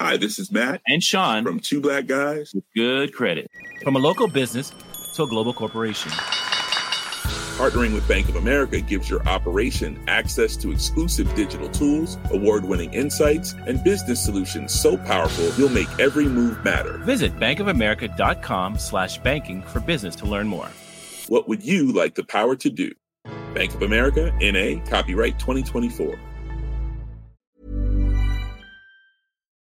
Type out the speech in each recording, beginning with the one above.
Hi, this is Matt and Sean from Two Black Guys with Good Credit. From a local business to a global corporation. Partnering with Bank of America gives your operation access to exclusive digital tools, award winning insights, and business solutions so powerful you'll make every move matter. Visit bankofamerica.com slash banking for business to learn more. What would you like the power to do? Bank of America, NA, copyright 2024.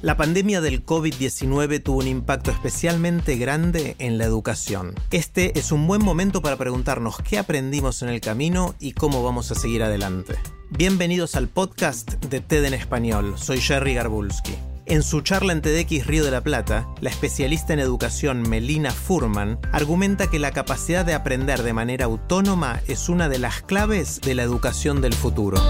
La pandemia del COVID-19 tuvo un impacto especialmente grande en la educación. Este es un buen momento para preguntarnos qué aprendimos en el camino y cómo vamos a seguir adelante. Bienvenidos al podcast de TED en Español. Soy Jerry Garbulski. En su charla en TEDx Río de la Plata, la especialista en educación Melina Furman argumenta que la capacidad de aprender de manera autónoma es una de las claves de la educación del futuro.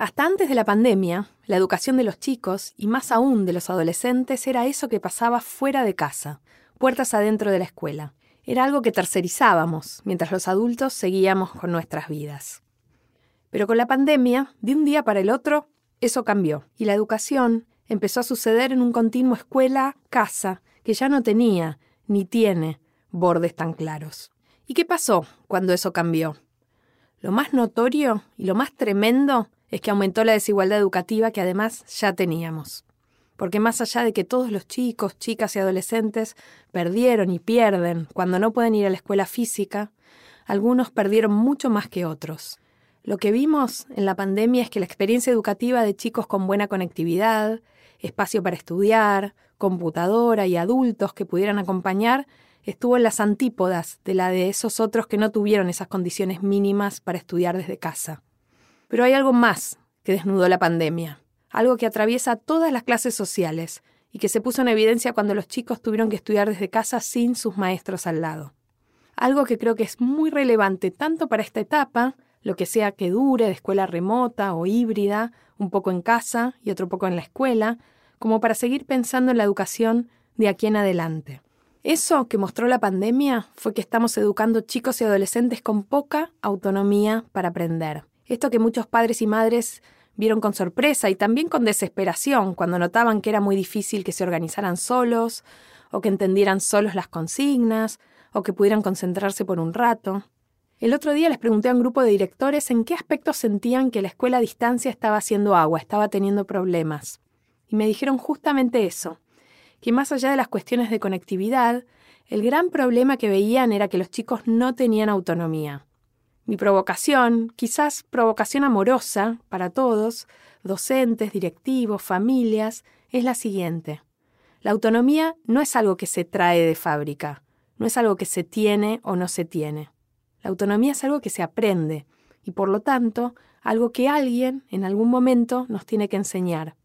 Hasta antes de la pandemia, la educación de los chicos, y más aún de los adolescentes, era eso que pasaba fuera de casa, puertas adentro de la escuela. Era algo que tercerizábamos, mientras los adultos seguíamos con nuestras vidas. Pero con la pandemia, de un día para el otro, eso cambió, y la educación empezó a suceder en un continuo escuela-casa que ya no tenía, ni tiene, bordes tan claros. ¿Y qué pasó cuando eso cambió? Lo más notorio y lo más tremendo es que aumentó la desigualdad educativa que además ya teníamos. Porque más allá de que todos los chicos, chicas y adolescentes perdieron y pierden cuando no pueden ir a la escuela física, algunos perdieron mucho más que otros. Lo que vimos en la pandemia es que la experiencia educativa de chicos con buena conectividad, espacio para estudiar, computadora y adultos que pudieran acompañar, estuvo en las antípodas de la de esos otros que no tuvieron esas condiciones mínimas para estudiar desde casa. Pero hay algo más que desnudó la pandemia, algo que atraviesa todas las clases sociales y que se puso en evidencia cuando los chicos tuvieron que estudiar desde casa sin sus maestros al lado. Algo que creo que es muy relevante tanto para esta etapa, lo que sea que dure de escuela remota o híbrida, un poco en casa y otro poco en la escuela, como para seguir pensando en la educación de aquí en adelante. Eso que mostró la pandemia fue que estamos educando chicos y adolescentes con poca autonomía para aprender. Esto que muchos padres y madres vieron con sorpresa y también con desesperación cuando notaban que era muy difícil que se organizaran solos, o que entendieran solos las consignas, o que pudieran concentrarse por un rato. El otro día les pregunté a un grupo de directores en qué aspectos sentían que la escuela a distancia estaba haciendo agua, estaba teniendo problemas. Y me dijeron justamente eso, que más allá de las cuestiones de conectividad, el gran problema que veían era que los chicos no tenían autonomía. Mi provocación, quizás provocación amorosa para todos, docentes, directivos, familias, es la siguiente. La autonomía no es algo que se trae de fábrica, no es algo que se tiene o no se tiene. La autonomía es algo que se aprende y por lo tanto algo que alguien en algún momento nos tiene que enseñar.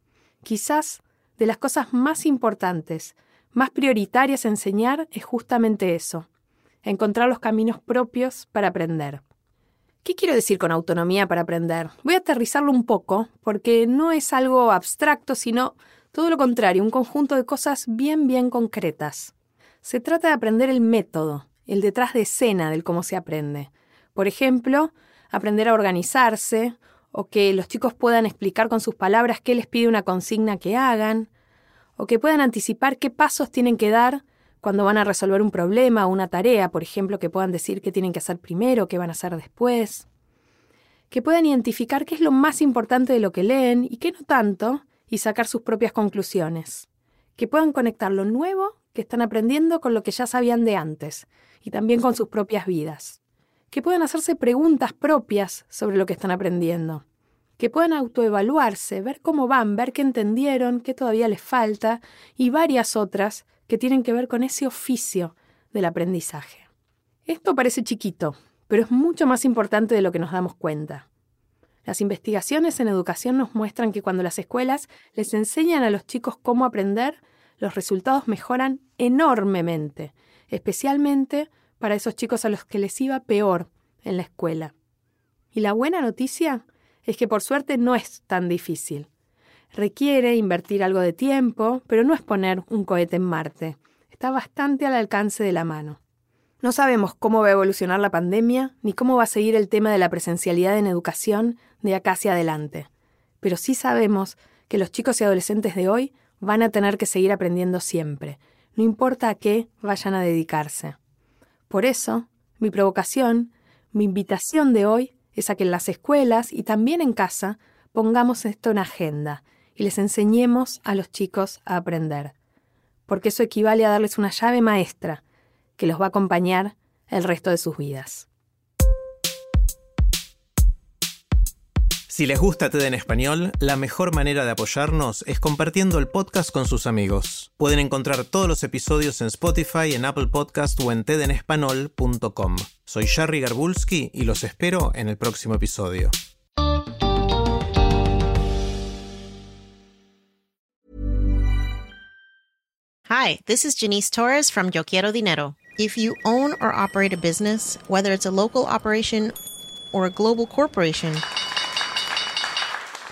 Quizás de las cosas más importantes, más prioritarias enseñar es justamente eso, encontrar los caminos propios para aprender. ¿Qué quiero decir con autonomía para aprender? Voy a aterrizarlo un poco, porque no es algo abstracto, sino todo lo contrario, un conjunto de cosas bien, bien concretas. Se trata de aprender el método, el detrás de escena del cómo se aprende. Por ejemplo, aprender a organizarse, o que los chicos puedan explicar con sus palabras qué les pide una consigna que hagan, o que puedan anticipar qué pasos tienen que dar cuando van a resolver un problema o una tarea, por ejemplo, que puedan decir qué tienen que hacer primero, qué van a hacer después. Que puedan identificar qué es lo más importante de lo que leen y qué no tanto, y sacar sus propias conclusiones. Que puedan conectar lo nuevo que están aprendiendo con lo que ya sabían de antes, y también con sus propias vidas. Que puedan hacerse preguntas propias sobre lo que están aprendiendo. Que puedan autoevaluarse, ver cómo van, ver qué entendieron, qué todavía les falta, y varias otras que tienen que ver con ese oficio del aprendizaje. Esto parece chiquito, pero es mucho más importante de lo que nos damos cuenta. Las investigaciones en educación nos muestran que cuando las escuelas les enseñan a los chicos cómo aprender, los resultados mejoran enormemente, especialmente para esos chicos a los que les iba peor en la escuela. Y la buena noticia es que por suerte no es tan difícil. Requiere invertir algo de tiempo, pero no es poner un cohete en Marte. Está bastante al alcance de la mano. No sabemos cómo va a evolucionar la pandemia, ni cómo va a seguir el tema de la presencialidad en educación de acá hacia adelante. Pero sí sabemos que los chicos y adolescentes de hoy van a tener que seguir aprendiendo siempre, no importa a qué vayan a dedicarse. Por eso, mi provocación, mi invitación de hoy es a que en las escuelas y también en casa pongamos esto en agenda y les enseñemos a los chicos a aprender. Porque eso equivale a darles una llave maestra que los va a acompañar el resto de sus vidas. Si les gusta TED en español, la mejor manera de apoyarnos es compartiendo el podcast con sus amigos. Pueden encontrar todos los episodios en Spotify, en Apple Podcast o en tedenespanol.com. Soy Jerry Garbulski y los espero en el próximo episodio. Hi, this is Janice Torres from Yo Quiero Dinero. If you own or operate a business, whether it's a local operation or a global corporation,